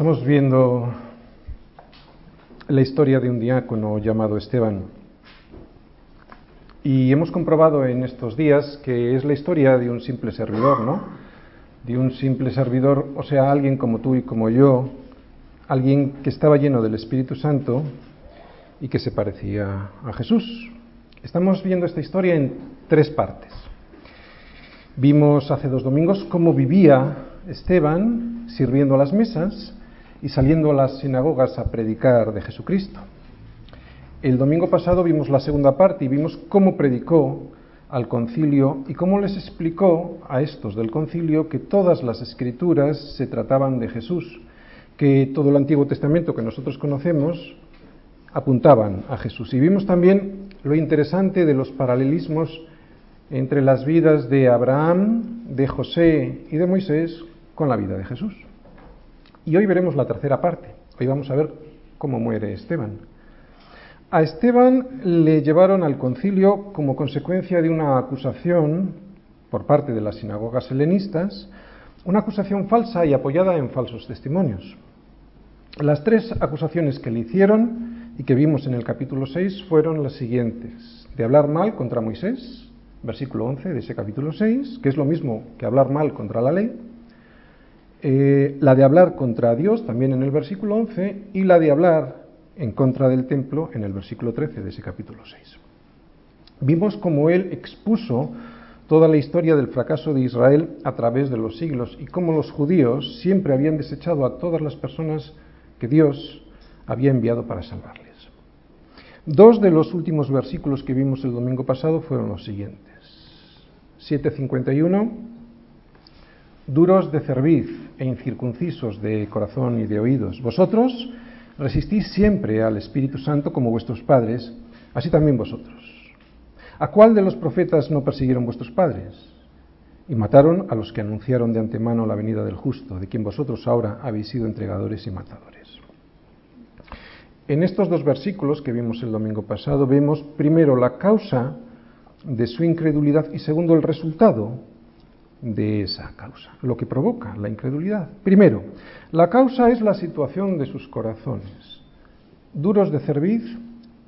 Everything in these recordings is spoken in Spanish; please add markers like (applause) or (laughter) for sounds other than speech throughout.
Estamos viendo la historia de un diácono llamado Esteban. Y hemos comprobado en estos días que es la historia de un simple servidor, ¿no? De un simple servidor, o sea, alguien como tú y como yo, alguien que estaba lleno del Espíritu Santo y que se parecía a Jesús. Estamos viendo esta historia en tres partes. Vimos hace dos domingos cómo vivía Esteban sirviendo a las mesas y saliendo a las sinagogas a predicar de Jesucristo. El domingo pasado vimos la segunda parte y vimos cómo predicó al concilio y cómo les explicó a estos del concilio que todas las escrituras se trataban de Jesús, que todo el Antiguo Testamento que nosotros conocemos apuntaban a Jesús. Y vimos también lo interesante de los paralelismos entre las vidas de Abraham, de José y de Moisés con la vida de Jesús. Y hoy veremos la tercera parte. Hoy vamos a ver cómo muere Esteban. A Esteban le llevaron al concilio como consecuencia de una acusación por parte de las sinagogas helenistas, una acusación falsa y apoyada en falsos testimonios. Las tres acusaciones que le hicieron y que vimos en el capítulo 6 fueron las siguientes. De hablar mal contra Moisés, versículo 11 de ese capítulo 6, que es lo mismo que hablar mal contra la ley, eh, la de hablar contra Dios, también en el versículo 11, y la de hablar en contra del templo, en el versículo 13 de ese capítulo 6. Vimos cómo él expuso toda la historia del fracaso de Israel a través de los siglos y cómo los judíos siempre habían desechado a todas las personas que Dios había enviado para salvarles. Dos de los últimos versículos que vimos el domingo pasado fueron los siguientes. 751, duros de cerviz e incircuncisos de corazón y de oídos. Vosotros resistís siempre al Espíritu Santo como vuestros padres, así también vosotros. ¿A cuál de los profetas no persiguieron vuestros padres? Y mataron a los que anunciaron de antemano la venida del justo, de quien vosotros ahora habéis sido entregadores y matadores. En estos dos versículos que vimos el domingo pasado vemos primero la causa de su incredulidad y segundo el resultado de esa causa, lo que provoca la incredulidad. Primero, la causa es la situación de sus corazones, duros de cerviz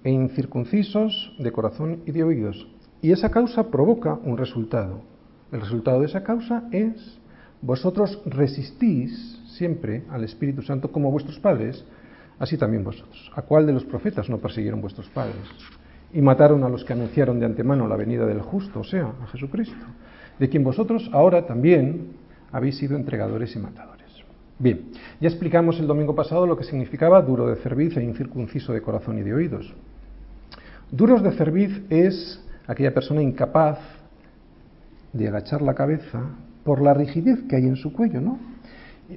e incircuncisos de corazón y de oídos. Y esa causa provoca un resultado. El resultado de esa causa es, vosotros resistís siempre al Espíritu Santo como vuestros padres, así también vosotros. ¿A cuál de los profetas no persiguieron vuestros padres? Y mataron a los que anunciaron de antemano la venida del justo, o sea, a Jesucristo, de quien vosotros ahora también habéis sido entregadores y matadores. Bien, ya explicamos el domingo pasado lo que significaba duro de cerviz e incircunciso de corazón y de oídos. Duros de cerviz es aquella persona incapaz de agachar la cabeza por la rigidez que hay en su cuello, ¿no?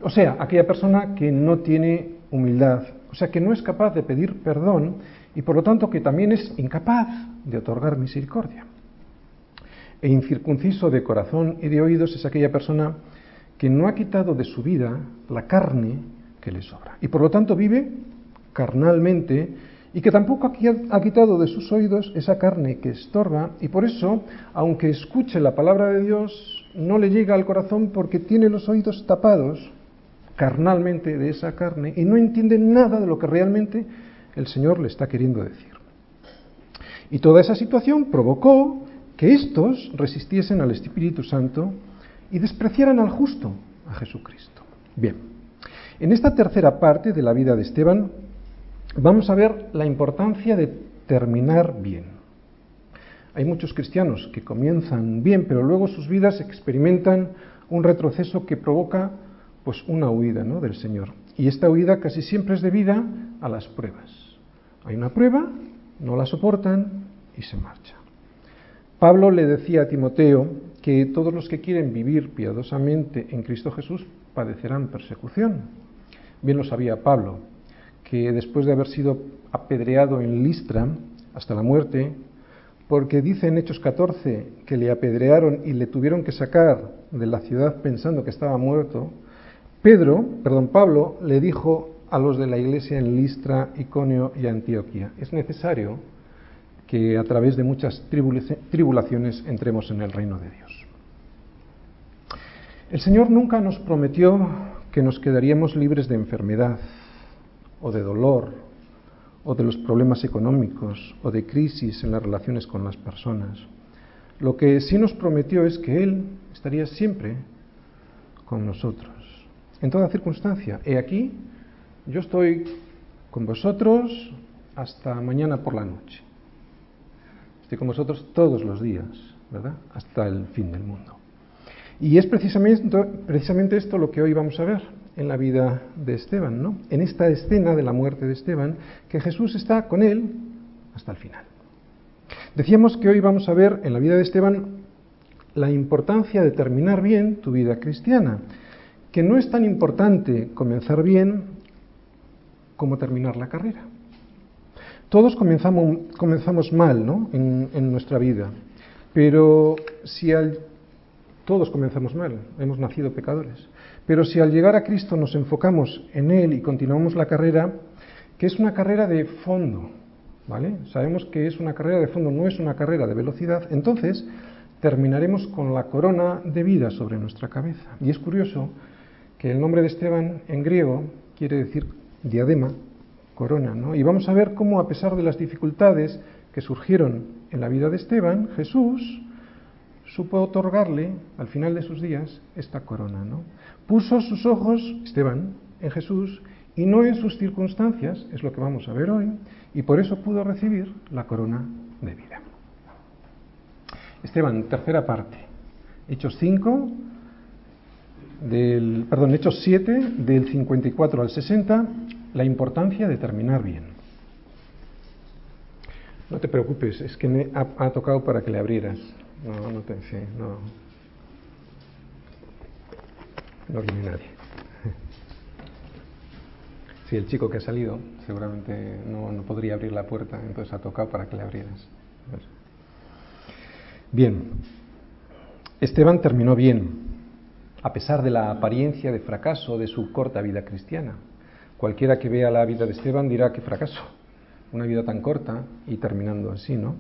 O sea, aquella persona que no tiene humildad, o sea, que no es capaz de pedir perdón y por lo tanto que también es incapaz de otorgar misericordia. E incircunciso de corazón y de oídos es aquella persona que no ha quitado de su vida la carne que le sobra y por lo tanto vive carnalmente y que tampoco ha quitado de sus oídos esa carne que estorba y por eso, aunque escuche la palabra de Dios, no le llega al corazón porque tiene los oídos tapados carnalmente de esa carne y no entiende nada de lo que realmente el Señor le está queriendo decir. Y toda esa situación provocó que estos resistiesen al Espíritu Santo y despreciaran al justo, a Jesucristo. Bien, en esta tercera parte de la vida de Esteban vamos a ver la importancia de terminar bien. Hay muchos cristianos que comienzan bien, pero luego sus vidas experimentan un retroceso que provoca pues una huida ¿no? del Señor. Y esta huida casi siempre es debida a las pruebas. Hay una prueba, no la soportan y se marcha. Pablo le decía a Timoteo que todos los que quieren vivir piadosamente en Cristo Jesús padecerán persecución. Bien lo sabía Pablo, que después de haber sido apedreado en Listra hasta la muerte, porque dice en Hechos 14 que le apedrearon y le tuvieron que sacar de la ciudad pensando que estaba muerto, Pedro, perdón, Pablo le dijo a los de la iglesia en Listra, Iconio y Antioquía, es necesario que a través de muchas tribulaciones entremos en el reino de Dios. El Señor nunca nos prometió que nos quedaríamos libres de enfermedad o de dolor o de los problemas económicos o de crisis en las relaciones con las personas. Lo que sí nos prometió es que Él estaría siempre con nosotros, en toda circunstancia. He aquí, yo estoy con vosotros hasta mañana por la noche. Estoy con vosotros todos los días, ¿verdad? Hasta el fin del mundo. Y es precisamente, precisamente esto lo que hoy vamos a ver en la vida de Esteban, ¿no? En esta escena de la muerte de Esteban, que Jesús está con él hasta el final. Decíamos que hoy vamos a ver en la vida de Esteban la importancia de terminar bien tu vida cristiana, que no es tan importante comenzar bien como terminar la carrera. Todos comenzamos, mal ¿no? en nuestra vida, pero si al todos comenzamos mal, hemos nacido pecadores. Pero si al llegar a Cristo nos enfocamos en Él y continuamos la carrera, que es una carrera de fondo, ¿vale? Sabemos que es una carrera de fondo, no es una carrera de velocidad, entonces terminaremos con la corona de vida sobre nuestra cabeza. Y es curioso que el nombre de Esteban en griego quiere decir diadema, corona, ¿no? Y vamos a ver cómo a pesar de las dificultades que surgieron en la vida de Esteban, Jesús supo otorgarle, al final de sus días, esta corona. ¿no? Puso sus ojos, Esteban, en Jesús y no en sus circunstancias, es lo que vamos a ver hoy, y por eso pudo recibir la corona de vida. Esteban, tercera parte. Hechos 5, del, perdón, Hechos 7, del 54 al 60, la importancia de terminar bien. No te preocupes, es que ha, tocado para que le abrieras. No, no pensé, no. No viene nadie. (laughs) Sí, el chico que ha salido seguramente no podría abrir la puerta, entonces ha tocado para que le abrieras. Bien, Esteban terminó bien, a pesar de la apariencia de fracaso de su corta vida cristiana. Cualquiera que vea la vida de Esteban dirá que fracaso, una vida tan corta y terminando así, ¿no?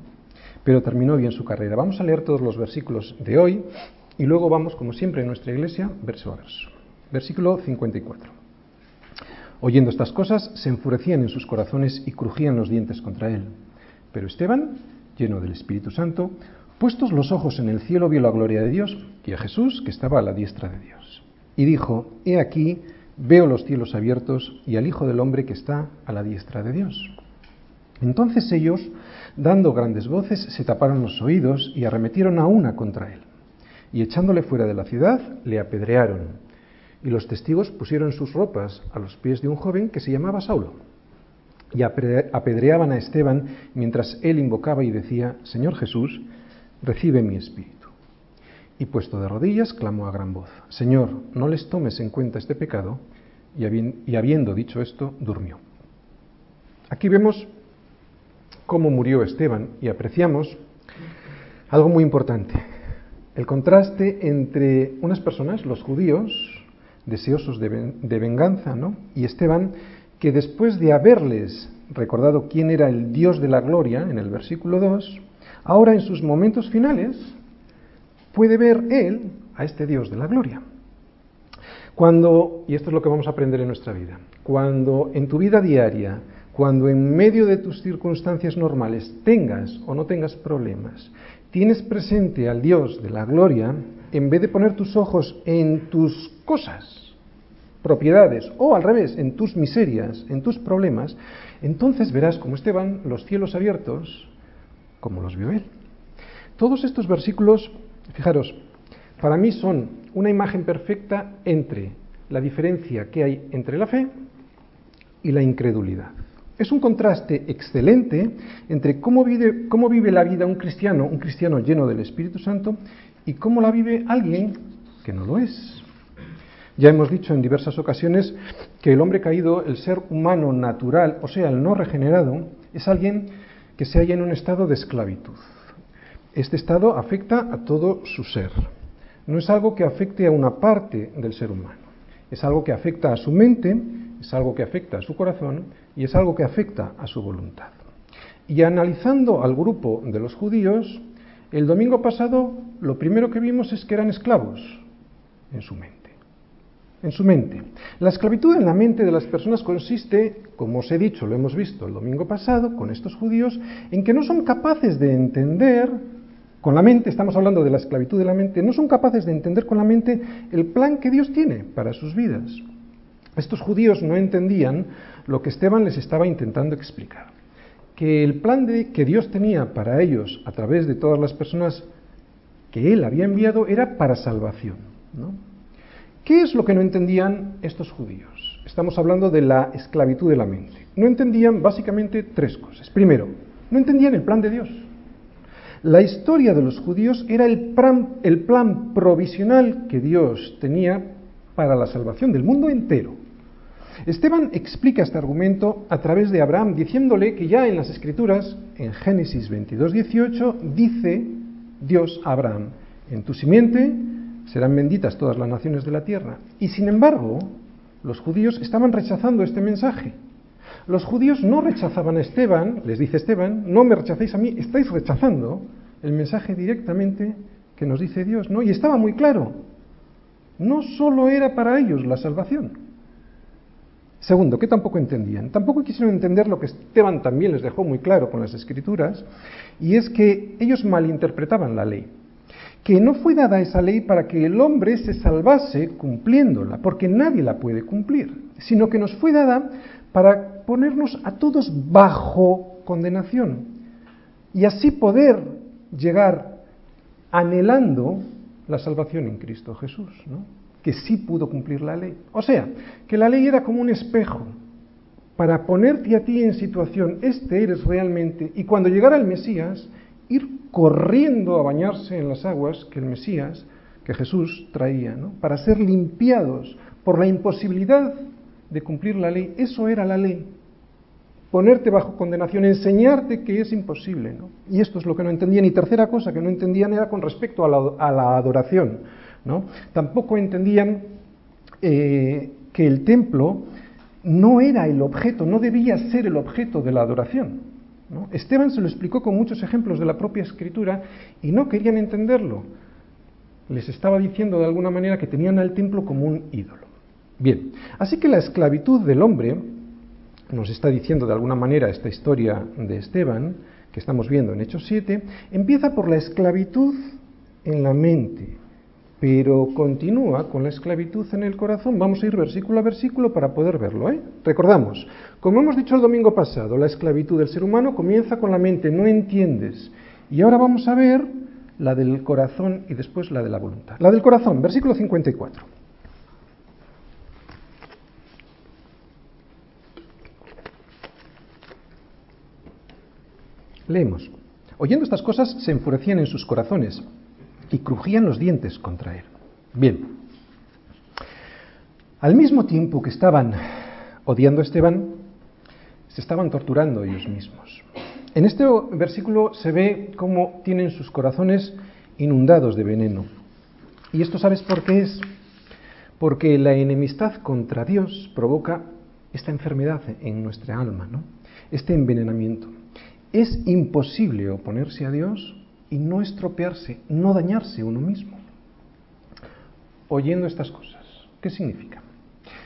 pero terminó bien su carrera. Vamos a leer todos los versículos de hoy y luego vamos, como siempre en nuestra iglesia, verso a verso. Versículo 54. Oyendo estas cosas, se enfurecían en sus corazones y crujían los dientes contra él. Pero Esteban, lleno del Espíritu Santo, puestos los ojos en el cielo, vio la gloria de Dios y a Jesús que estaba a la diestra de Dios. Y dijo, He aquí, veo los cielos abiertos y al Hijo del Hombre que está a la diestra de Dios. Entonces ellos Dando grandes voces, se taparon los oídos y arremetieron a una contra él. Y echándole fuera de la ciudad, le apedrearon. Y los testigos pusieron sus ropas a los pies de un joven que se llamaba Saulo. Y apedreaban a Esteban mientras él invocaba y decía, Señor Jesús, recibe mi espíritu. Y puesto de rodillas, clamó a gran voz, Señor, no les tomes en cuenta este pecado. Y habiendo dicho esto, durmió. Aquí vemos cómo murió Esteban y apreciamos algo muy importante, el contraste entre unas personas, los judíos, deseosos de, venganza, ¿no? y Esteban, que después de haberles recordado quién era el Dios de la gloria en el versículo 2, ahora en sus momentos finales puede ver él a este Dios de la gloria. Cuando, y esto es lo que vamos a aprender en nuestra vida, cuando en tu vida diaria cuando en medio de tus circunstancias normales tengas o no tengas problemas, tienes presente al Dios de la gloria, en vez de poner tus ojos en tus cosas, propiedades, o al revés, en tus miserias, en tus problemas, entonces verás como Esteban los cielos abiertos, como los vio él. Todos estos versículos, fijaros, para mí son una imagen perfecta entre la diferencia que hay entre la fe y la incredulidad. Es un contraste excelente entre cómo vive, cómo vive la vida un cristiano, un cristiano lleno del Espíritu Santo, y cómo la vive alguien que no lo es. Ya hemos dicho en diversas ocasiones que el hombre caído, el ser humano natural, o sea, el no regenerado, es alguien que se halla en un estado de esclavitud. Este estado afecta a todo su ser. No es algo que afecte a una parte del ser humano. Es algo que afecta a su mente, es algo que afecta a su corazón y es algo que afecta a su voluntad. Y analizando al grupo de los judíos, el domingo pasado lo primero que vimos es que eran esclavos en su mente. en su mente. La esclavitud en la mente de las personas consiste, como os he dicho, lo hemos visto el domingo pasado con estos judíos, en que no son capaces de entender con la mente, estamos hablando de la esclavitud de la mente, no son capaces de entender con la mente el plan que Dios tiene para sus vidas. Estos judíos no entendían lo que Esteban les estaba intentando explicar, que el plan de, que Dios tenía para ellos a través de todas las personas que Él había enviado era para salvación. ¿Qué es lo que no entendían estos judíos? Estamos hablando de la esclavitud de la mente. No entendían básicamente tres cosas. Primero, no entendían el plan de Dios. La historia de los judíos era el plan, el plan provisional que Dios tenía para la salvación del mundo entero. Esteban explica este argumento a través de Abraham, diciéndole que ya en las Escrituras, en Génesis 22, 18, dice Dios a Abraham, en tu simiente serán benditas todas las naciones de la tierra. Y sin embargo, los judíos estaban rechazando este mensaje. Los judíos no rechazaban a Esteban, les dice Esteban, no me rechacéis a mí, estáis rechazando el mensaje directamente que nos dice Dios, ¿no? Y estaba muy claro, no solo era para ellos la salvación. Segundo, que tampoco entendían, tampoco quisieron entender lo que Esteban también les dejó muy claro con las escrituras, y es que ellos malinterpretaban la ley, que no fue dada esa ley para que el hombre se salvase cumpliéndola, porque nadie la puede cumplir, sino que nos fue dada para ponernos a todos bajo condenación y así poder llegar anhelando la salvación en Cristo Jesús, que sí pudo cumplir la ley. O sea, que la ley era como un espejo para ponerte a ti en situación, este eres realmente, y cuando llegara el Mesías, ir corriendo a bañarse en las aguas que el Mesías, que Jesús traía, para ser limpiados por la imposibilidad de cumplir la ley. Eso era la ley. Ponerte bajo condenación, enseñarte que es imposible. ¿no? Y esto es lo que no entendían. Y tercera cosa que no entendían era con respecto a la, adoración. ¿no? Tampoco entendían eh, que el templo no era el objeto, no debía ser el objeto de la adoración. Esteban se lo explicó con muchos ejemplos de la propia escritura y no querían entenderlo. Les estaba diciendo de alguna manera que tenían al templo como un ídolo. Bien, así que la esclavitud del hombre, nos está diciendo de alguna manera esta historia de Esteban, que estamos viendo en Hechos 7, empieza por la esclavitud en la mente, pero continúa con la esclavitud en el corazón. Vamos a ir versículo a versículo para poder verlo. ¿eh? Recordamos, como hemos dicho el domingo pasado, la esclavitud del ser humano comienza con la mente, no entiendes. Y ahora vamos a ver la del corazón y después la de la voluntad. La del corazón, versículo 54. Leemos. Oyendo estas cosas se enfurecían en sus corazones y crujían los dientes contra él. Bien. Al mismo tiempo que estaban odiando a Esteban, se estaban torturando ellos mismos. En este versículo se ve cómo tienen sus corazones inundados de veneno. ¿Y esto sabes por qué es? Porque la enemistad contra Dios provoca esta enfermedad en nuestra alma, ¿no? Este envenenamiento. Es imposible oponerse a Dios y no estropearse, no dañarse uno mismo. Oyendo estas cosas, ¿qué significa?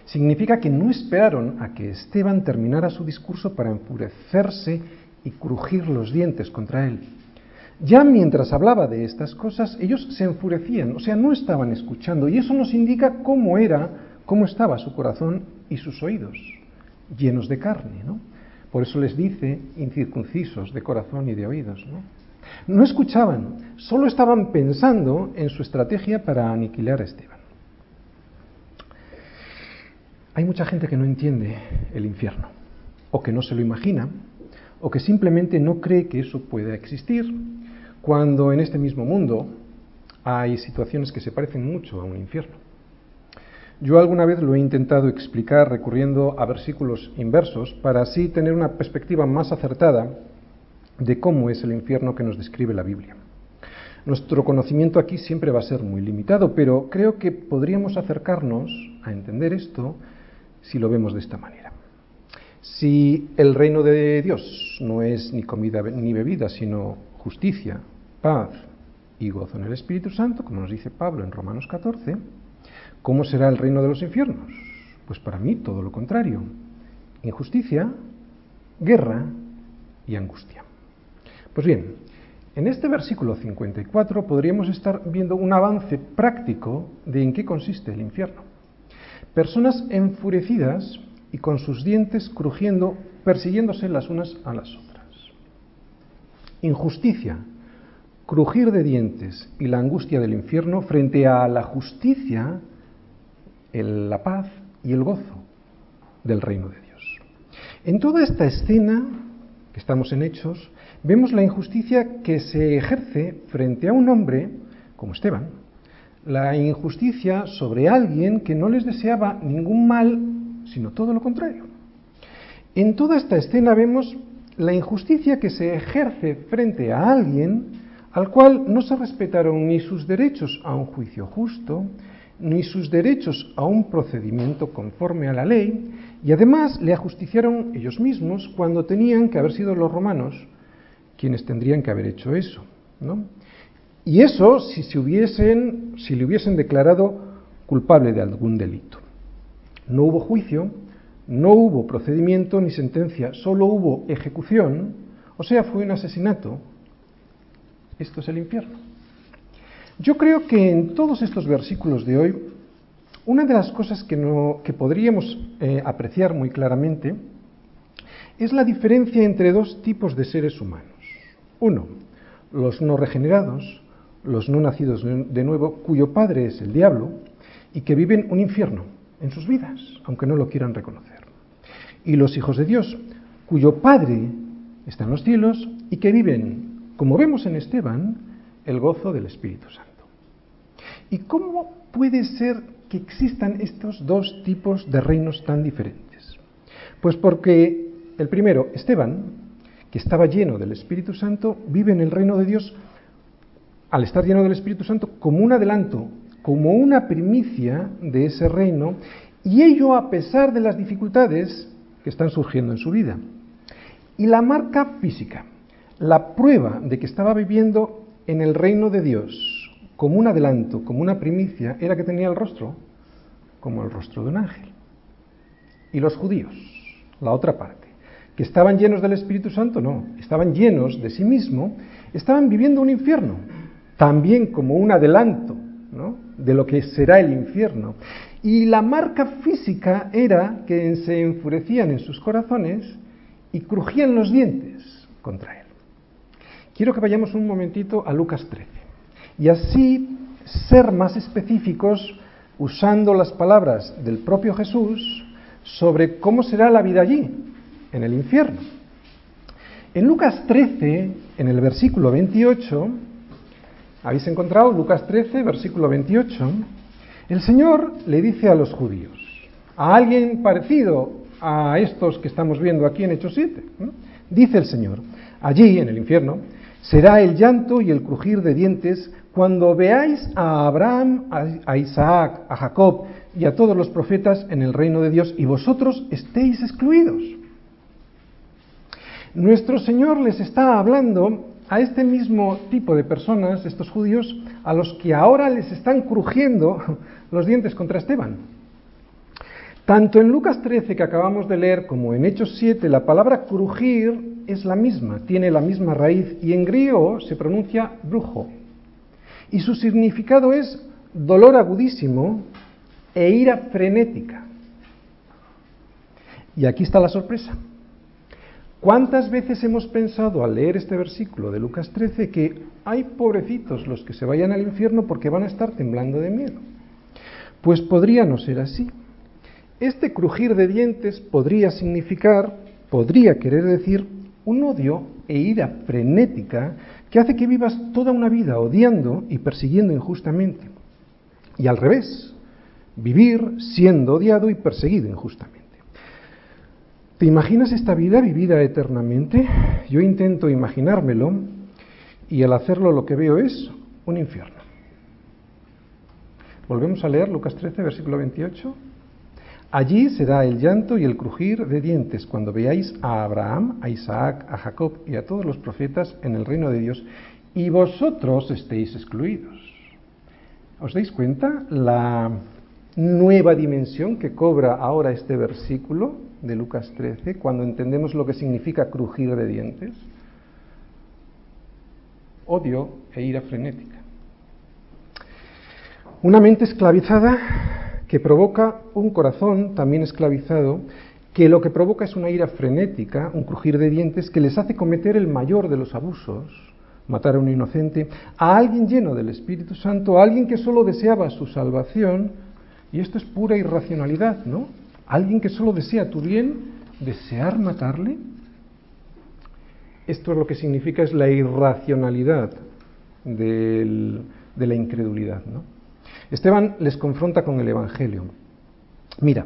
Significa que no esperaron a que Esteban terminara su discurso para enfurecerse y crujir los dientes contra él. Ya mientras hablaba de estas cosas, ellos se enfurecían, o sea, no estaban escuchando, y eso nos indica cómo era, cómo estaba su corazón y sus oídos, llenos de carne, ¿no? Por eso les dice incircuncisos de corazón y de oídos. ¿no? escuchaban, solo estaban pensando en su estrategia para aniquilar a Esteban. Hay mucha gente que no entiende el infierno, o que no se lo imagina, o que simplemente no cree que eso pueda existir, cuando en este mismo mundo hay situaciones que se parecen mucho a un infierno. Yo alguna vez lo he intentado explicar recurriendo a versículos inversos para así tener una perspectiva más acertada de cómo es el infierno que nos describe la Biblia. Nuestro conocimiento aquí siempre va a ser muy limitado, pero creo que podríamos acercarnos a entender esto si lo vemos de esta manera. Si el reino de Dios no es ni comida ni bebida, sino justicia, paz y gozo en el Espíritu Santo, como nos dice Pablo en Romanos 14, ¿Cómo será el reino de los infiernos? Pues para mí todo lo contrario. Injusticia, guerra y angustia. Pues bien, en este versículo 54 podríamos estar viendo un avance práctico de en qué consiste el infierno. Personas enfurecidas y con sus dientes crujiendo, persiguiéndose las unas a las otras. Injusticia, crujir de dientes y la angustia del infierno frente a la justicia, la paz y el gozo del reino de Dios. En toda esta escena que estamos en Hechos, vemos la injusticia que se ejerce frente a un hombre como Esteban, la injusticia sobre alguien que no les deseaba ningún mal, sino todo lo contrario. En toda esta escena vemos la injusticia que se ejerce frente a alguien al cual no se respetaron ni sus derechos a un juicio justo, ni sus derechos a un procedimiento conforme a la ley, y además le ajusticiaron ellos mismos cuando tenían que haber sido los romanos quienes tendrían que haber hecho eso. ¿no? Y eso si, se hubiesen, si le hubiesen declarado culpable de algún delito. No hubo juicio, no hubo procedimiento ni sentencia, solo hubo ejecución, o sea, fue un asesinato. Esto es el infierno. Yo creo que en todos estos versículos de hoy, una de las cosas que, no, que podríamos eh, apreciar muy claramente es la diferencia entre dos tipos de seres humanos. Uno, los no regenerados, los no nacidos de nuevo, cuyo padre es el diablo, y que viven un infierno en sus vidas, aunque no lo quieran reconocer. Y los hijos de Dios, cuyo padre está en los cielos y que viven, como vemos en Esteban, el gozo del Espíritu Santo. ¿Y cómo puede ser que existan estos dos tipos de reinos tan diferentes? Pues porque el primero, Esteban, que estaba lleno del Espíritu Santo, vive en el reino de Dios al estar lleno del Espíritu Santo como un adelanto, como una primicia de ese reino, y ello a pesar de las dificultades que están surgiendo en su vida. Y la marca física, la prueba de que estaba viviendo en el reino de Dios como un adelanto, como una primicia, era que tenía el rostro como el rostro de un ángel. Y los judíos, la otra parte, que estaban llenos del Espíritu Santo, no, estaban llenos de sí mismo, estaban viviendo un infierno, también como un adelanto de lo que será el infierno. Y la marca física era que se enfurecían en sus corazones y crujían los dientes contra él. Quiero que vayamos un momentito a Lucas 13 y así ser más específicos usando las palabras del propio Jesús sobre cómo será la vida allí, en el infierno. En Lucas 13, en el versículo 28, ¿Habéis encontrado Lucas 13, versículo 28? El Señor le dice a los judíos, a alguien parecido a estos que estamos viendo aquí en Hechos 7, dice el Señor, allí en el infierno será el llanto y el crujir de dientes cuando veáis a Abraham, a Isaac, a Jacob y a todos los profetas en el reino de Dios y vosotros estéis excluidos. Nuestro Señor les está hablando a este mismo tipo de personas, estos judíos, a los que ahora les están crujiendo los dientes contra Esteban. Tanto en Lucas 13 que acabamos de leer como en Hechos 7, la palabra crujir es la misma, tiene la misma raíz y en griego se pronuncia brujo. Y su significado es dolor agudísimo e ira frenética. Y aquí está la sorpresa. ¿Cuántas veces hemos pensado al leer este versículo de Lucas 13 que hay pobrecitos los que se vayan al infierno porque van a estar temblando de miedo? Pues podría no ser así. Este crujir de dientes podría significar, podría querer decir, un odio e ira frenética que hace que vivas toda una vida odiando y persiguiendo injustamente. Y al revés, vivir siendo odiado y perseguido injustamente. ¿Te imaginas esta vida vivida eternamente? Yo intento imaginármelo y al hacerlo lo que veo es un infierno. Volvemos a leer Lucas 13, versículo 28. Allí será el llanto y el crujir de dientes cuando veáis a Abraham, a Isaac, a Jacob y a todos los profetas en el reino de Dios y vosotros estéis excluidos. ¿Os dais cuenta la nueva dimensión que cobra ahora este versículo de Lucas 13 cuando entendemos lo que significa crujir de dientes? Odio e ira frenética. Una mente esclavizada que provoca un corazón también esclavizado que lo que provoca es una ira frenética, un crujir de dientes que les hace cometer el mayor de los abusos, matar a un inocente, a alguien lleno del Espíritu Santo, a alguien que solo deseaba su salvación, y esto es pura irracionalidad, ¿no? Alguien que solo desea tu bien, desear matarle. Esto es lo que significa es la irracionalidad de la incredulidad, ¿no? Esteban les confronta con el Evangelio. Mira,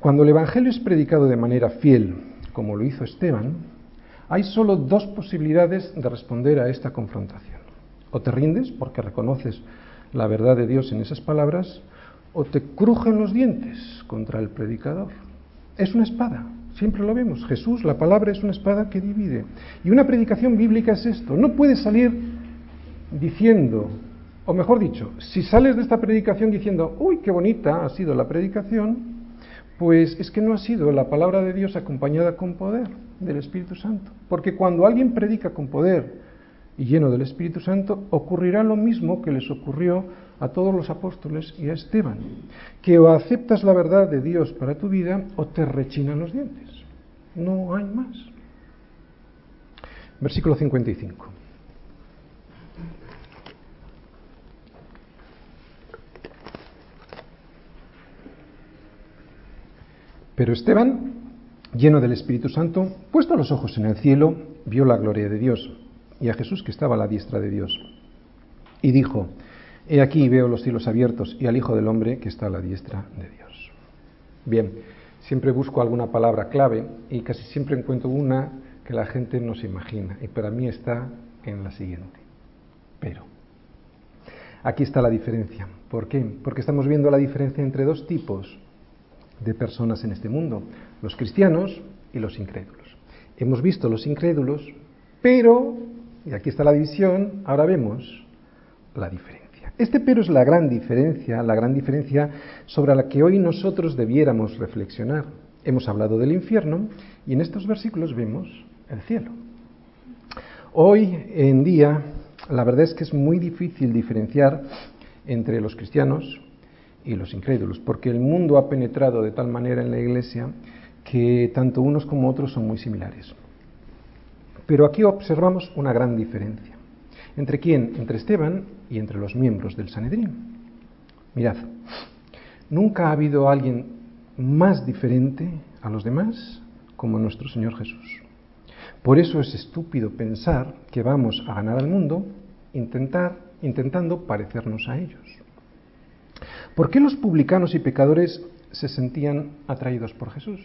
cuando el Evangelio es predicado de manera fiel, como lo hizo Esteban, hay solo dos posibilidades de responder a esta confrontación. O te rindes porque reconoces la verdad de Dios en esas palabras, o te crujen los dientes contra el predicador. Es una espada, siempre lo vemos. Jesús, la palabra es una espada que divide. Y una predicación bíblica es esto. No puedes salir diciendo, o mejor dicho, si sales de esta predicación diciendo, uy, qué bonita ha sido la predicación, pues es que no ha sido la palabra de Dios acompañada con poder del Espíritu Santo. Porque cuando alguien predica con poder y lleno del Espíritu Santo, ocurrirá lo mismo que les ocurrió a todos los apóstoles y a Esteban, que o aceptas la verdad de Dios para tu vida o te rechinan los dientes. No hay más. Versículo 55. Pero Esteban, lleno del Espíritu Santo, puesto los ojos en el cielo, vio la gloria de Dios y a Jesús que estaba a la diestra de Dios. Y dijo, He aquí veo los cielos abiertos y al Hijo del Hombre que está a la diestra de Dios. Bien, siempre busco alguna palabra clave y casi siempre encuentro una que la gente no se imagina y para mí está en la siguiente. Pero. Aquí está la diferencia. ¿Por qué? Porque estamos viendo la diferencia entre dos tipos de personas en este mundo, los cristianos y los incrédulos. Hemos visto los incrédulos, pero, y aquí está la división, ahora vemos la diferencia. Este pero es la gran diferencia, la gran diferencia sobre la que hoy nosotros debiéramos reflexionar. Hemos hablado del infierno y en estos versículos vemos el cielo. Hoy en día, la verdad es que es muy difícil diferenciar entre los cristianos y los incrédulos, porque el mundo ha penetrado de tal manera en la iglesia que tanto unos como otros son muy similares. Pero aquí observamos una gran diferencia. ¿Entre quién? Entre Esteban y entre los miembros del Sanedrín. Mirad, nunca ha habido alguien más diferente a los demás como nuestro Señor Jesús. Por eso es estúpido pensar que vamos a ganar al mundo intentar, intentando parecernos a ellos. ¿Por qué los publicanos y pecadores se sentían atraídos por Jesús?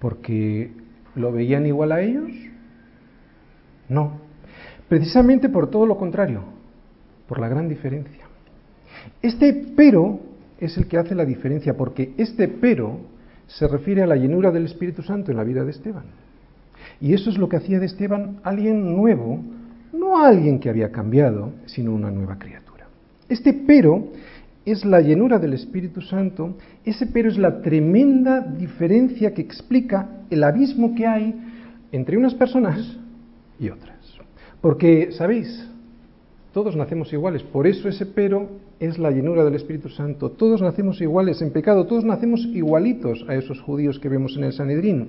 ¿Porque lo veían igual a ellos? No, precisamente por todo lo contrario, por la gran diferencia. Este pero es el que hace la diferencia, porque este pero se refiere a la llenura del Espíritu Santo en la vida de Esteban. Y eso es lo que hacía de Esteban alguien nuevo, no alguien que había cambiado, sino una nueva criatura. Este pero es la llenura del Espíritu Santo, ese pero es la tremenda diferencia que explica el abismo que hay entre unas personas y otras. Porque, ¿sabéis? Todos nacemos iguales, por eso ese pero es la llenura del Espíritu Santo. Todos nacemos iguales en pecado, todos nacemos igualitos a esos judíos que vemos en el Sanedrín.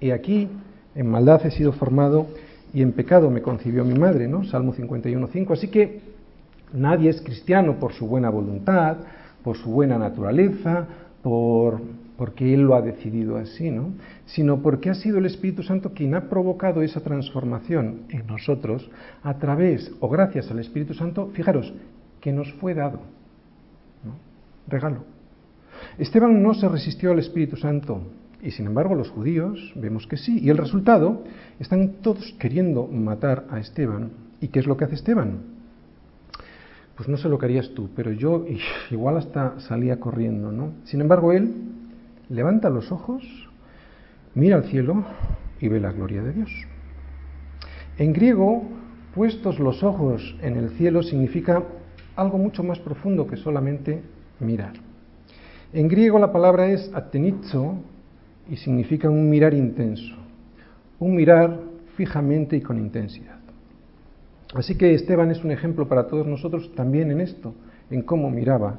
Y aquí, en maldad he sido formado y en pecado me concibió mi madre, ¿no? Salmo 51.5. Así que Nadie es cristiano por su buena voluntad, por su buena naturaleza, por, porque Él lo ha decidido así, ¿no? Sino porque ha sido el Espíritu Santo quien ha provocado esa transformación en nosotros a través o gracias al Espíritu Santo, fijaros, que nos fue dado. Regalo. Esteban no se resistió al Espíritu Santo, y sin embargo los judíos vemos que sí. Y el resultado, están todos queriendo matar a Esteban. ¿Y qué es lo que hace Esteban? Pues no sé lo que harías tú, pero yo (laughs) igual hasta salía corriendo, ¿no? Sin embargo, él levanta los ojos, mira al cielo y ve la gloria de Dios. En griego, puestos los ojos en el cielo significa algo mucho más profundo que solamente mirar. En griego la palabra es atenizo y significa un mirar intenso, un mirar fijamente y con intensidad. Así que Esteban es un ejemplo para todos nosotros también en esto, en cómo miraba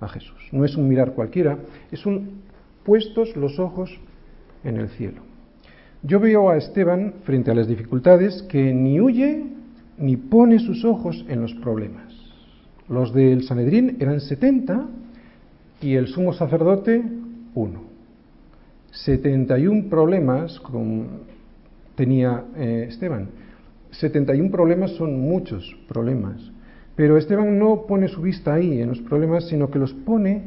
a Jesús. No es un mirar cualquiera, es un puestos los ojos en el cielo. Yo veo a Esteban frente a las dificultades que ni huye ni pone sus ojos en los problemas. Los del Sanedrín eran 70 y el sumo sacerdote uno. 71 problemas con, tenía eh, Esteban. 71 problemas son muchos problemas. Pero Esteban no pone su vista ahí en los problemas, sino que los pone,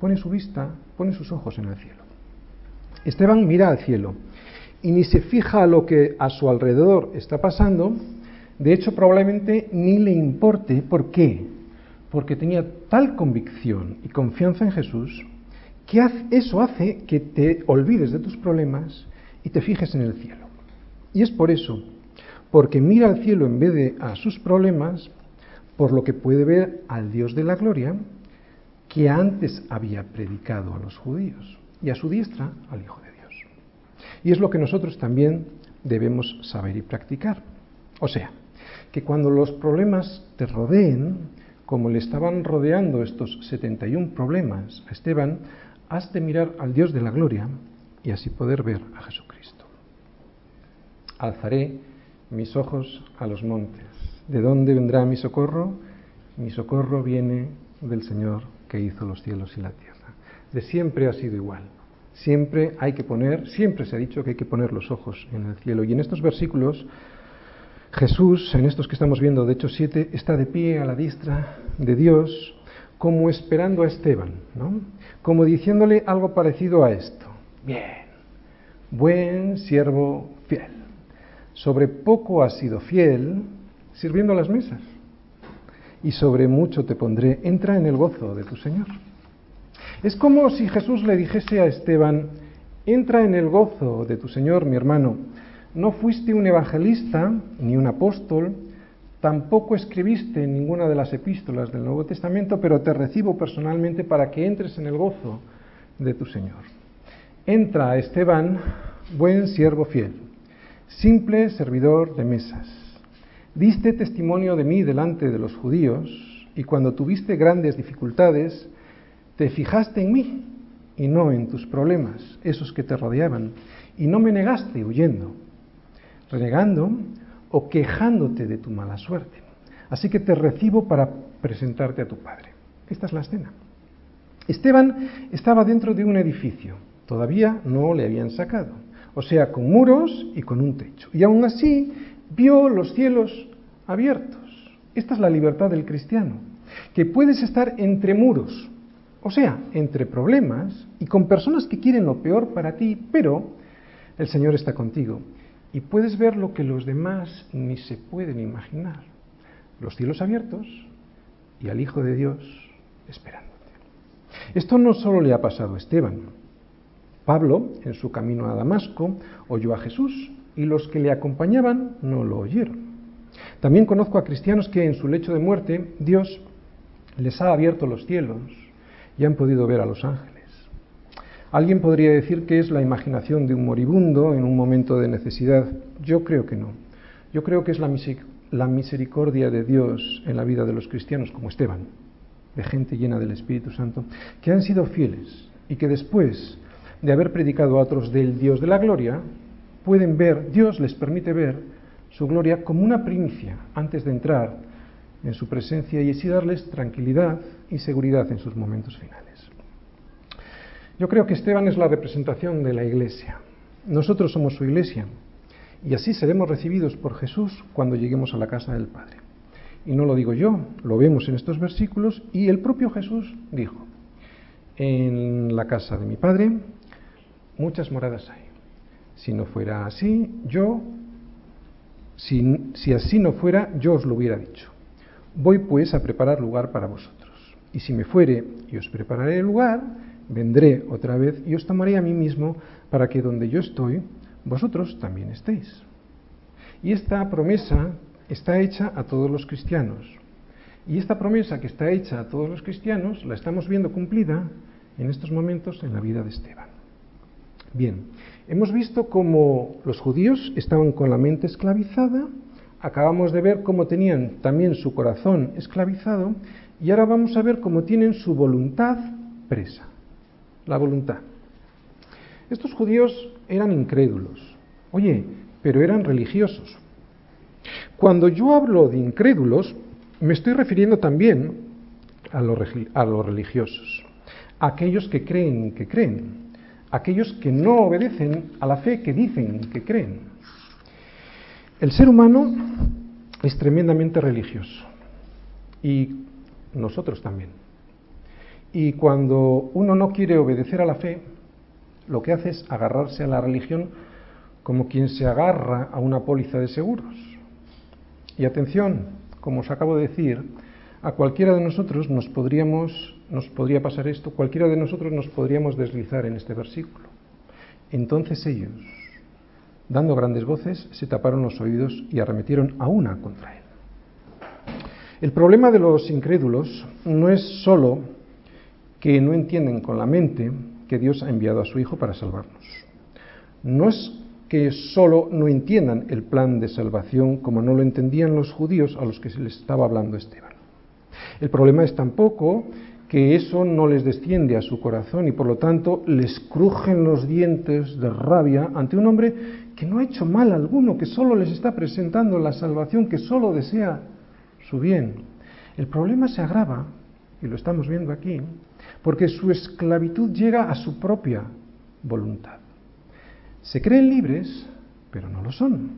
pone su vista, pone sus ojos en el cielo. Esteban mira al cielo y ni se fija a lo que a su alrededor está pasando. De hecho, probablemente ni le importe. ¿Por qué? Porque tenía tal convicción y confianza en Jesús que eso hace que te olvides de tus problemas y te fijes en el cielo. Y es por eso, porque mira al cielo en vez de a sus problemas, por lo que puede ver al Dios de la gloria que antes había predicado a los judíos y a su diestra al Hijo de Dios. Y es lo que nosotros también debemos saber y practicar. O sea, que cuando los problemas te rodeen, como le estaban rodeando estos 71 problemas a Esteban, has de mirar al Dios de la gloria y así poder ver a Jesucristo. Alzaré mis ojos a los montes ¿De dónde vendrá mi socorro? Mi socorro viene del Señor que hizo los cielos y la tierra. De siempre ha sido igual. Siempre hay que poner, siempre se ha dicho que hay que poner los ojos en el cielo. Y en estos versículos, Jesús, en estos que estamos viendo, de hecho 7, está de pie a la diestra de Dios, como esperando a Esteban, ¿no? Como diciéndole algo parecido a esto. Bien, buen siervo fiel. Sobre poco has sido fiel, sirviendo las mesas. Y sobre mucho te pondré, entra en el gozo de tu Señor. Es como si Jesús le dijese a Esteban, entra en el gozo de tu Señor, mi hermano. No fuiste un evangelista ni un apóstol, tampoco escribiste ninguna de las epístolas del Nuevo Testamento, pero te recibo personalmente para que entres en el gozo de tu Señor. Entra, Esteban, buen siervo fiel, simple servidor de mesas Diste testimonio de mí delante de los judíos y cuando tuviste grandes dificultades, te fijaste en mí y no en tus problemas, esos que te rodeaban, y no me negaste huyendo, renegando o quejándote de tu mala suerte. Así que te recibo para presentarte a tu Padre. Esta es la escena. Esteban estaba dentro de un edificio, todavía no le habían sacado, o sea, con muros y con un techo. Y aún así vio los cielos abiertos. Esta es la libertad del cristiano, que puedes estar entre muros, o sea, entre problemas y con personas que quieren lo peor para ti, pero el Señor está contigo y puedes ver lo que los demás ni se pueden imaginar. Los cielos abiertos y al Hijo de Dios esperándote. Esto no solo le ha pasado a Esteban. Pablo, en su camino a Damasco, oyó a Jesús y los que le acompañaban no lo oyeron. También conozco a cristianos que en su lecho de muerte Dios les ha abierto los cielos y han podido ver a los ángeles. Alguien podría decir que es la imaginación de un moribundo en un momento de necesidad. Yo creo que no. Yo creo que es la misericordia de Dios en la vida de los cristianos como Esteban, de gente llena del Espíritu Santo, que han sido fieles y que después de haber predicado a otros del Dios de la gloria, pueden ver, Dios les permite ver su gloria como una primicia antes de entrar en su presencia y así darles tranquilidad y seguridad en sus momentos finales. Yo creo que Esteban es la representación de la iglesia. Nosotros somos su iglesia y así seremos recibidos por Jesús cuando lleguemos a la casa del Padre. Y no lo digo yo, lo vemos en estos versículos y el propio Jesús dijo, en la casa de mi Padre muchas moradas hay. Si no fuera así, yo, si, así no fuera, yo os lo hubiera dicho. Voy pues a preparar lugar para vosotros. Y si me fuere y os prepararé el lugar, vendré otra vez y os tomaré a mí mismo para que donde yo estoy, vosotros también estéis. Y esta promesa está hecha a todos los cristianos. Y esta promesa que está hecha a todos los cristianos la estamos viendo cumplida en estos momentos en la vida de Esteban. Bien, hemos visto cómo los judíos estaban con la mente esclavizada, acabamos de ver cómo tenían también su corazón esclavizado y ahora vamos a ver cómo tienen su voluntad presa. La voluntad. Estos judíos eran incrédulos. Oye, pero eran religiosos. Cuando yo hablo de incrédulos, me estoy refiriendo también a los, religiosos, a aquellos que creen que creen, aquellos que no obedecen a la fe que dicen que creen. El ser humano es tremendamente religioso y nosotros también. Y cuando uno no quiere obedecer a la fe, lo que hace es agarrarse a la religión como quien se agarra a una póliza de seguros. Y atención, como os acabo de decir, a cualquiera de nosotros nos podríamos nos podría pasar esto, cualquiera de nosotros nos podríamos deslizar en este versículo. Entonces ellos, dando grandes voces, se taparon los oídos y arremetieron a una contra él. El problema de los incrédulos no es sólo que no entienden con la mente que Dios ha enviado a su Hijo para salvarnos. No es que solo no entiendan el plan de salvación como no lo entendían los judíos a los que se les estaba hablando Esteban. El problema es tampoco que eso no les desciende a su corazón y por lo tanto les crujen los dientes de rabia ante un hombre que no ha hecho mal alguno, que solo les está presentando la salvación, que solo desea su bien. El problema se agrava, y lo estamos viendo aquí, porque su esclavitud llega a su propia voluntad. Se creen libres, pero no lo son.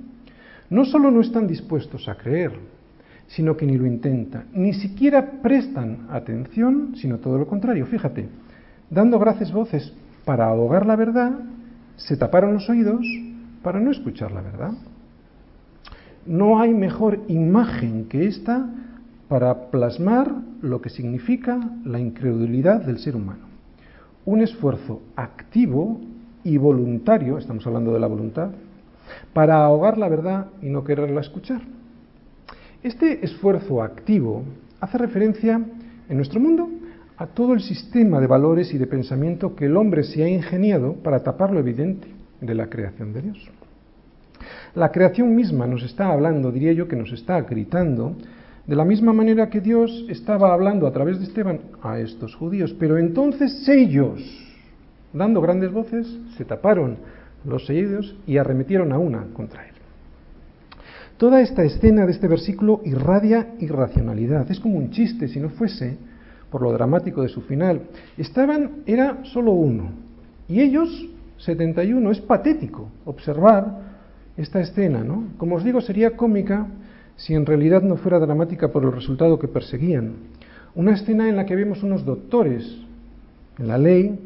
No solo no están dispuestos a creer, sino que ni lo intentan, ni siquiera prestan atención, sino todo lo contrario. Fíjate, dando gracias voces para ahogar la verdad, se taparon los oídos para no escuchar la verdad. No hay mejor imagen que esta para plasmar lo que significa la incredulidad del ser humano. Un esfuerzo activo y voluntario, estamos hablando de la voluntad, para ahogar la verdad y no quererla escuchar. Este esfuerzo activo hace referencia en nuestro mundo a todo el sistema de valores y de pensamiento que el hombre se ha ingeniado para tapar lo evidente de la creación de Dios. La creación misma nos está hablando, diría yo, que nos está gritando, de la misma manera que Dios estaba hablando a través de Esteban a estos judíos, pero entonces ellos dando grandes voces, se taparon los oídos y arremetieron a una contra él. Toda esta escena de este versículo irradia irracionalidad. Es como un chiste si no fuese por lo dramático de su final. Estaban, era solo uno. Y ellos, 71. Es patético observar esta escena, ¿no? Como os digo, sería cómica si en realidad no fuera dramática por el resultado que perseguían. Una escena en la que vemos unos doctores en la ley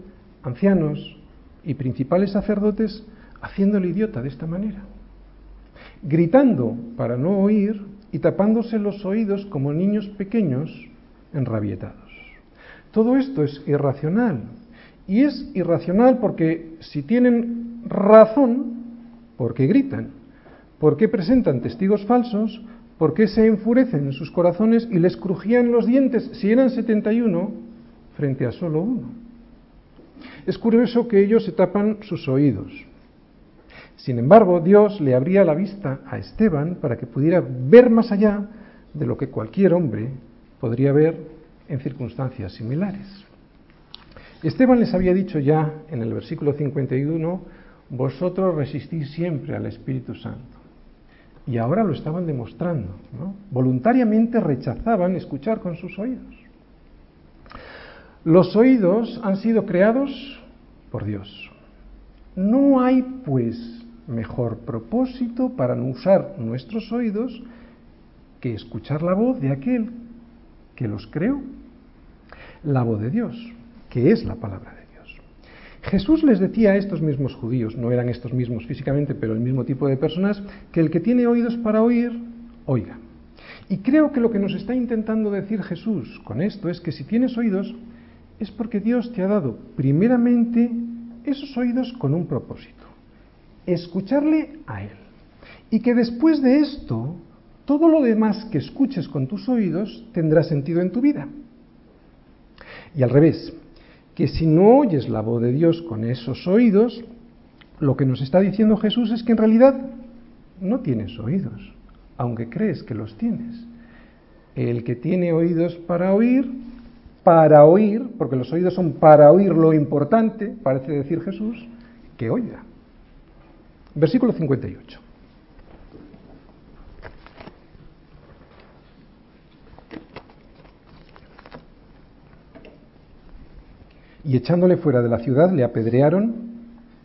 ancianos y principales sacerdotes haciéndole idiota de esta manera, gritando para no oír y tapándose los oídos como niños pequeños enrabietados. Todo esto es irracional. Y es irracional porque si tienen razón, porque gritan, porque presentan testigos falsos, porque se enfurecen en sus corazones y les crujían los dientes si eran 71 frente a solo uno. Es curioso que ellos se tapan sus oídos. Sin embargo, Dios le abría la vista a Esteban para que pudiera ver más allá de lo que cualquier hombre podría ver en circunstancias similares. Esteban les había dicho ya en el versículo 51, vosotros resistís siempre al Espíritu Santo. Y ahora lo estaban demostrando. Voluntariamente rechazaban escuchar con sus oídos. Los oídos han sido creados por Dios. No hay, pues, mejor propósito para no usar nuestros oídos que escuchar la voz de aquel que los creó, la voz de Dios, que es la palabra de Dios. Jesús les decía a estos mismos judíos, no eran estos mismos físicamente, pero el mismo tipo de personas, que el que tiene oídos para oír, oiga. Y creo que lo que nos está intentando decir Jesús con esto es que si tienes oídos, es porque Dios te ha dado primeramente esos oídos con un propósito, escucharle a Él. Y que después de esto, todo lo demás que escuches con tus oídos tendrá sentido en tu vida. Y al revés, que si no oyes la voz de Dios con esos oídos, lo que nos está diciendo Jesús es que en realidad no tienes oídos, aunque crees que los tienes. El que tiene oídos para oír, para oír, porque los oídos son para oír lo importante, parece decir Jesús, que oiga. Versículo 58. Y echándole fuera de la ciudad le apedrearon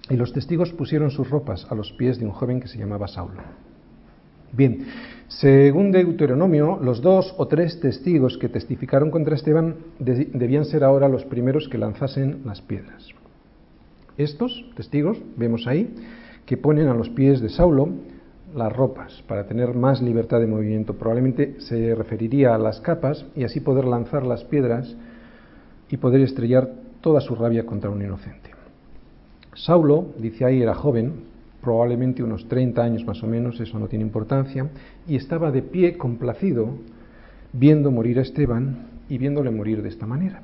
y los testigos pusieron sus ropas a los pies de un joven que se llamaba Saulo. Bien, según Deuteronomio, los dos o tres testigos que testificaron contra Esteban debían ser ahora los primeros que lanzasen las piedras. Estos testigos, vemos ahí, que ponen a los pies de Saulo las ropas para tener más libertad de movimiento. Probablemente se referiría a las capas y así poder lanzar las piedras y poder estrellar toda su rabia contra un inocente. Saulo, dice ahí, era joven, probablemente unos 30 años más o menos, eso no tiene importancia, y estaba de pie complacido viendo morir a Esteban y viéndole morir de esta manera.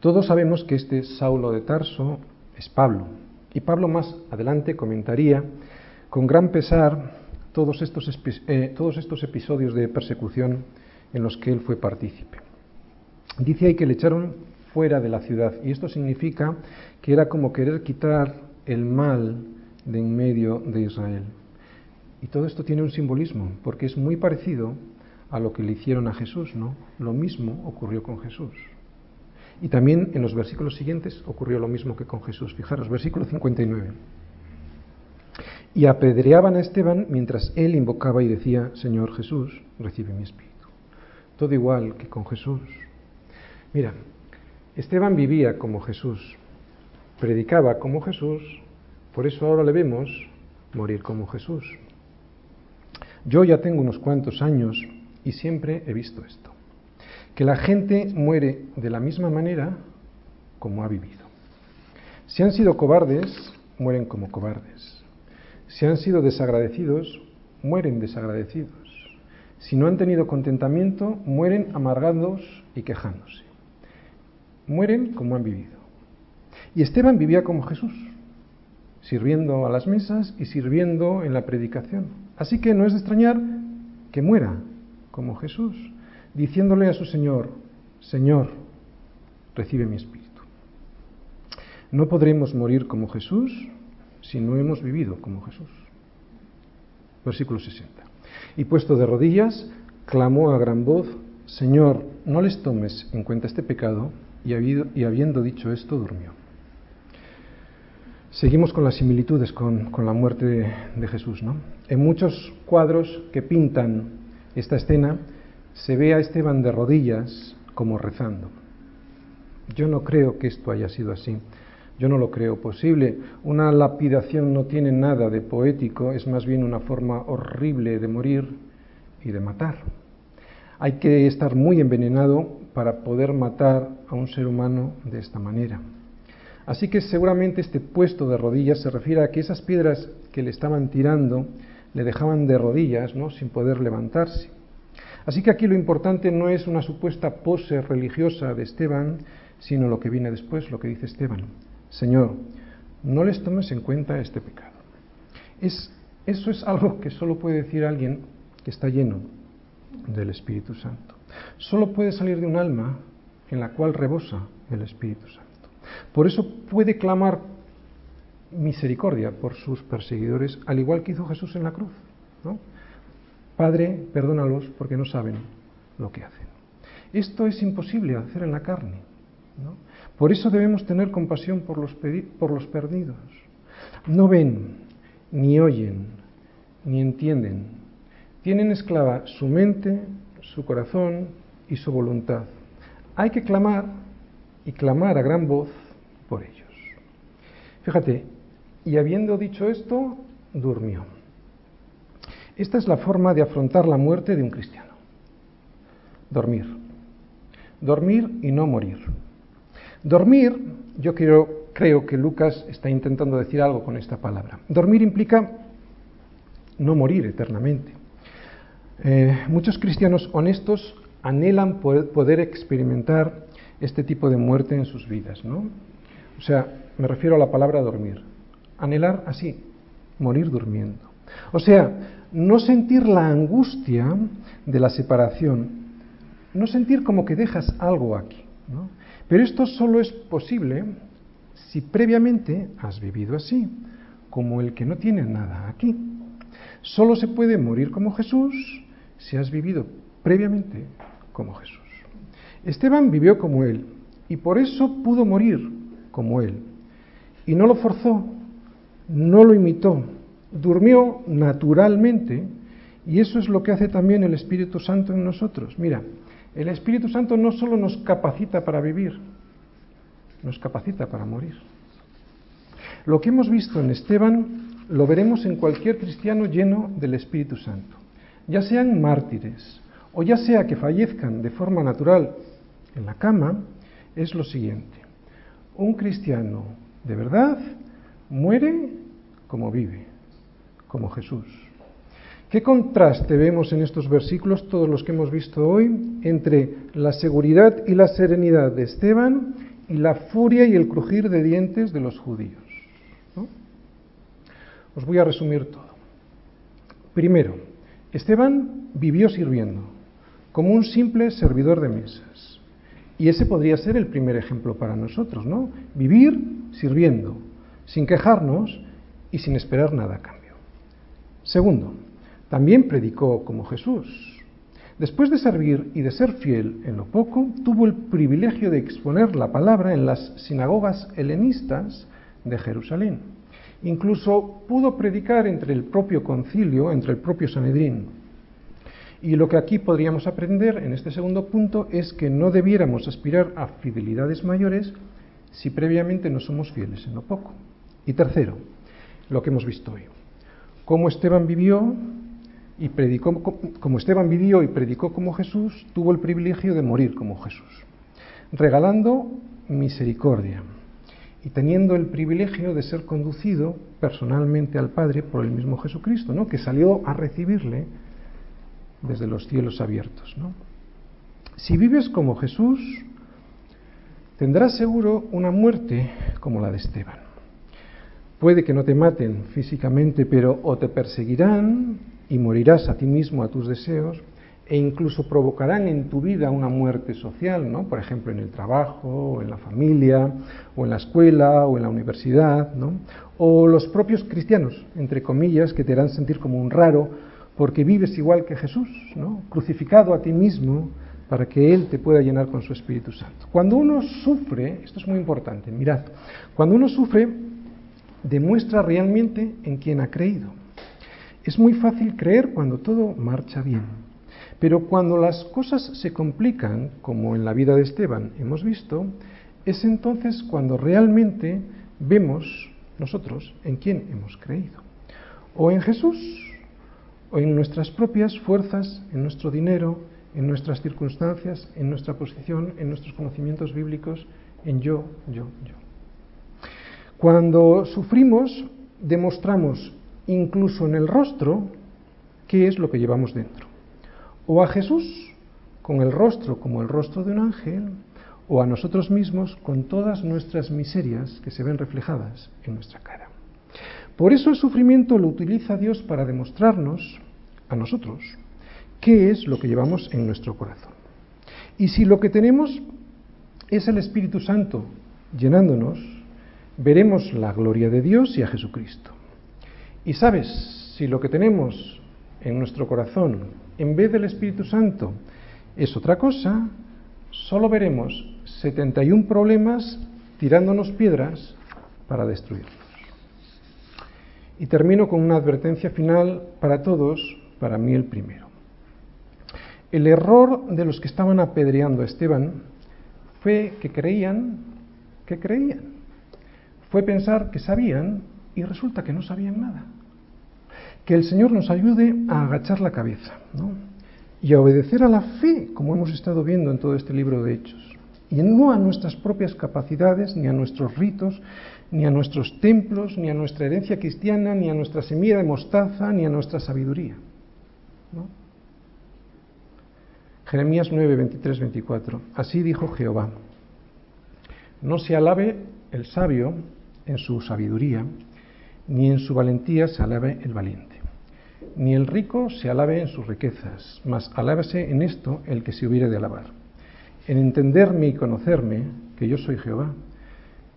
Todos sabemos que este Saulo de Tarso es Pablo, y Pablo más adelante comentaría con gran pesar todos estos, eh, todos estos episodios de persecución en los que él fue partícipe. Dice ahí que le echaron fuera de la ciudad y esto significa que era como querer quitar el mal de en medio de Israel. Y todo esto tiene un simbolismo, porque es muy parecido a lo que le hicieron a Jesús, ¿no? Lo mismo ocurrió con Jesús. Y también en los versículos siguientes ocurrió lo mismo que con Jesús. Fijaros, versículo 59. Y apedreaban a Esteban mientras él invocaba y decía, Señor Jesús, recibe mi espíritu. Todo igual que con Jesús. Mira, Esteban vivía como Jesús, predicaba como Jesús, por eso ahora le vemos morir como Jesús. Yo ya tengo unos cuantos años y siempre he visto esto que la gente muere de la misma manera como ha vivido. Si han sido cobardes, mueren como cobardes. Si han sido desagradecidos, mueren desagradecidos. Si no han tenido contentamiento, mueren amargados y quejándose. Mueren como han vivido. Y Esteban vivía como Jesús, sirviendo a las mesas y sirviendo en la predicación. Así que no es de extrañar que muera como Jesús diciéndole a su Señor, Señor, recibe mi espíritu. No podremos morir como Jesús si no hemos vivido como Jesús. Versículo 60. Y puesto de rodillas, clamó a gran voz, Señor, no les tomes en cuenta este pecado, y, habiendo dicho esto, durmió. Seguimos con las similitudes con, la muerte de, de Jesús. ¿no? En muchos cuadros que pintan esta escena, se ve a Esteban de rodillas como rezando. Yo no creo que esto haya sido así. Yo no lo creo posible. Una lapidación no tiene nada de poético, es más bien una forma horrible de morir y de matar. Hay que estar muy envenenado para poder matar a un ser humano de esta manera. Así que seguramente este puesto de rodillas se refiere a que esas piedras que le estaban tirando le dejaban de rodillas, ¿no? sin poder levantarse. Así que aquí lo importante no es una supuesta pose religiosa de Esteban, sino lo que viene después, lo que dice Esteban. Señor, no les tomes en cuenta este pecado. Es, eso es algo que solo puede decir alguien que está lleno del Espíritu Santo. Solo puede salir de un alma en la cual rebosa el Espíritu Santo. Por eso puede clamar misericordia por sus perseguidores, al igual que hizo Jesús en la cruz. ¿no? Padre, perdónalos porque no saben lo que hacen. Esto es imposible hacer en la carne. Por eso debemos tener compasión por los, por los perdidos. No ven, ni oyen, ni entienden. Tienen esclava su mente, su corazón y su voluntad. Hay que clamar y clamar a gran voz por ellos. Fíjate, y habiendo dicho esto, durmió. Esta es la forma de afrontar la muerte de un cristiano. Dormir. Dormir y no morir. Dormir, yo creo, que Lucas está intentando decir algo con esta palabra. Dormir implica no morir eternamente. Eh, muchos cristianos honestos anhelan poder, experimentar este tipo de muerte en sus vidas, ¿no? O sea, me refiero a la palabra dormir. Anhelar así, morir durmiendo. O sea, no sentir la angustia de la separación, no sentir como que dejas algo aquí. ¿no? Pero esto solo es posible si previamente has vivido así, como el que no tiene nada aquí. Solo se puede morir como Jesús si has vivido previamente como Jesús. Esteban vivió como Él y por eso pudo morir como Él. Y no lo forzó, no lo imitó, durmió naturalmente y eso es lo que hace también el Espíritu Santo en nosotros. Mira, el Espíritu Santo no solo nos capacita para vivir, nos capacita para morir. Lo que hemos visto en Esteban lo veremos en cualquier cristiano lleno del Espíritu Santo, ya sean mártires o ya sea que fallezcan de forma natural en la cama, es lo siguiente. Un cristiano de verdad muere como vive, como Jesús. ¿Qué contraste vemos en estos versículos, todos los que hemos visto hoy, entre la seguridad y la serenidad de Esteban y la furia y el crujir de dientes de los judíos? Os voy a resumir todo. Primero, Esteban vivió sirviendo, como un simple servidor de mesas. Y ese podría ser el primer ejemplo para nosotros, ¿no? Vivir sirviendo, sin quejarnos y sin esperar nada a. Segundo, también predicó como Jesús. Después de servir y de ser fiel en lo poco, tuvo el privilegio de exponer la palabra en las sinagogas helenistas de Jerusalén. Incluso pudo predicar entre el propio concilio, entre el propio Sanedrín. Y lo que aquí podríamos aprender en este segundo punto es que no debiéramos aspirar a fidelidades mayores si previamente no somos fieles en lo poco. Y tercero, lo que hemos visto hoy. Esteban vivió y predicó, como Esteban vivió y predicó como Jesús, tuvo el privilegio de morir como Jesús, regalando misericordia y teniendo el privilegio de ser conducido personalmente al Padre por el mismo Jesucristo, ¿no? que salió a recibirle desde los cielos abiertos. ¿no? Si vives como Jesús, tendrás seguro una muerte como la de Esteban. Puede que no te maten físicamente, pero o te perseguirán y morirás a ti mismo, a tus deseos, e incluso provocarán en tu vida una muerte social, ¿no? Por ejemplo, en el trabajo, o en la familia, o en la escuela, o en la universidad, ¿no? O los propios cristianos, entre comillas, que te harán sentir como un raro porque vives igual que Jesús, ¿no? Crucificado a ti mismo para que Él te pueda llenar con su Espíritu Santo. Cuando uno sufre, esto es muy importante, mirad, cuando uno sufre, demuestra realmente en quién ha creído. Es muy fácil creer cuando todo marcha bien. Pero cuando las cosas se complican, como en la vida de Esteban hemos visto, es entonces cuando realmente vemos nosotros en quién hemos creído. O en Jesús, o en nuestras propias fuerzas, en nuestro dinero, en nuestras circunstancias, en nuestra posición, en nuestros conocimientos bíblicos, en yo, yo, yo. Cuando sufrimos, demostramos incluso en el rostro qué es lo que llevamos dentro o a Jesús con el rostro como el rostro de un ángel, o a nosotros mismos con todas nuestras miserias que se ven reflejadas en nuestra cara. Por eso el sufrimiento lo utiliza Dios para demostrarnos a nosotros qué es lo que llevamos en nuestro corazón. Y si lo que tenemos es el Espíritu Santo llenándonos, veremos la gloria de Dios y a Jesucristo. Y sabes, si lo que tenemos en nuestro corazón en vez del Espíritu Santo es otra cosa, solo veremos 71 problemas tirándonos piedras para destruirlos. Y termino con una advertencia final para todos, para mí el primero. El error de los que estaban apedreando a Esteban fue que creían que creían. Fue pensar que sabían y resulta que no sabían nada que el Señor nos ayude a agachar la cabeza y a obedecer a la fe, como hemos estado viendo en todo este libro de Hechos, y no a nuestras propias capacidades, ni a nuestros ritos, ni a nuestros templos, ni a nuestra herencia cristiana, ni a nuestra semilla de mostaza, ni a nuestra sabiduría. Jeremías 9, 23, 24. Así dijo Jehová. No se alabe el sabio en su sabiduría, ni en su valentía se alabe el valiente. Ni el rico se alabe en sus riquezas, mas alábese en esto el que se hubiere de alabar. En entenderme y conocerme, que yo soy Jehová,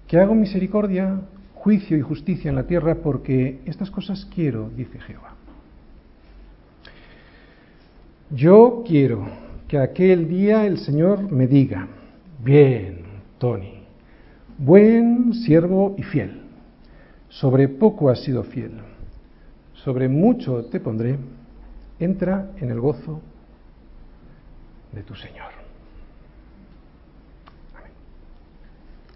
que hago misericordia, juicio y justicia en la tierra, porque estas cosas quiero, dice Jehová. Yo quiero que aquel día el Señor me diga, bien, Tony, buen siervo y fiel, sobre poco has sido fiel, sobre mucho te pondré, entra en el gozo de tu Señor.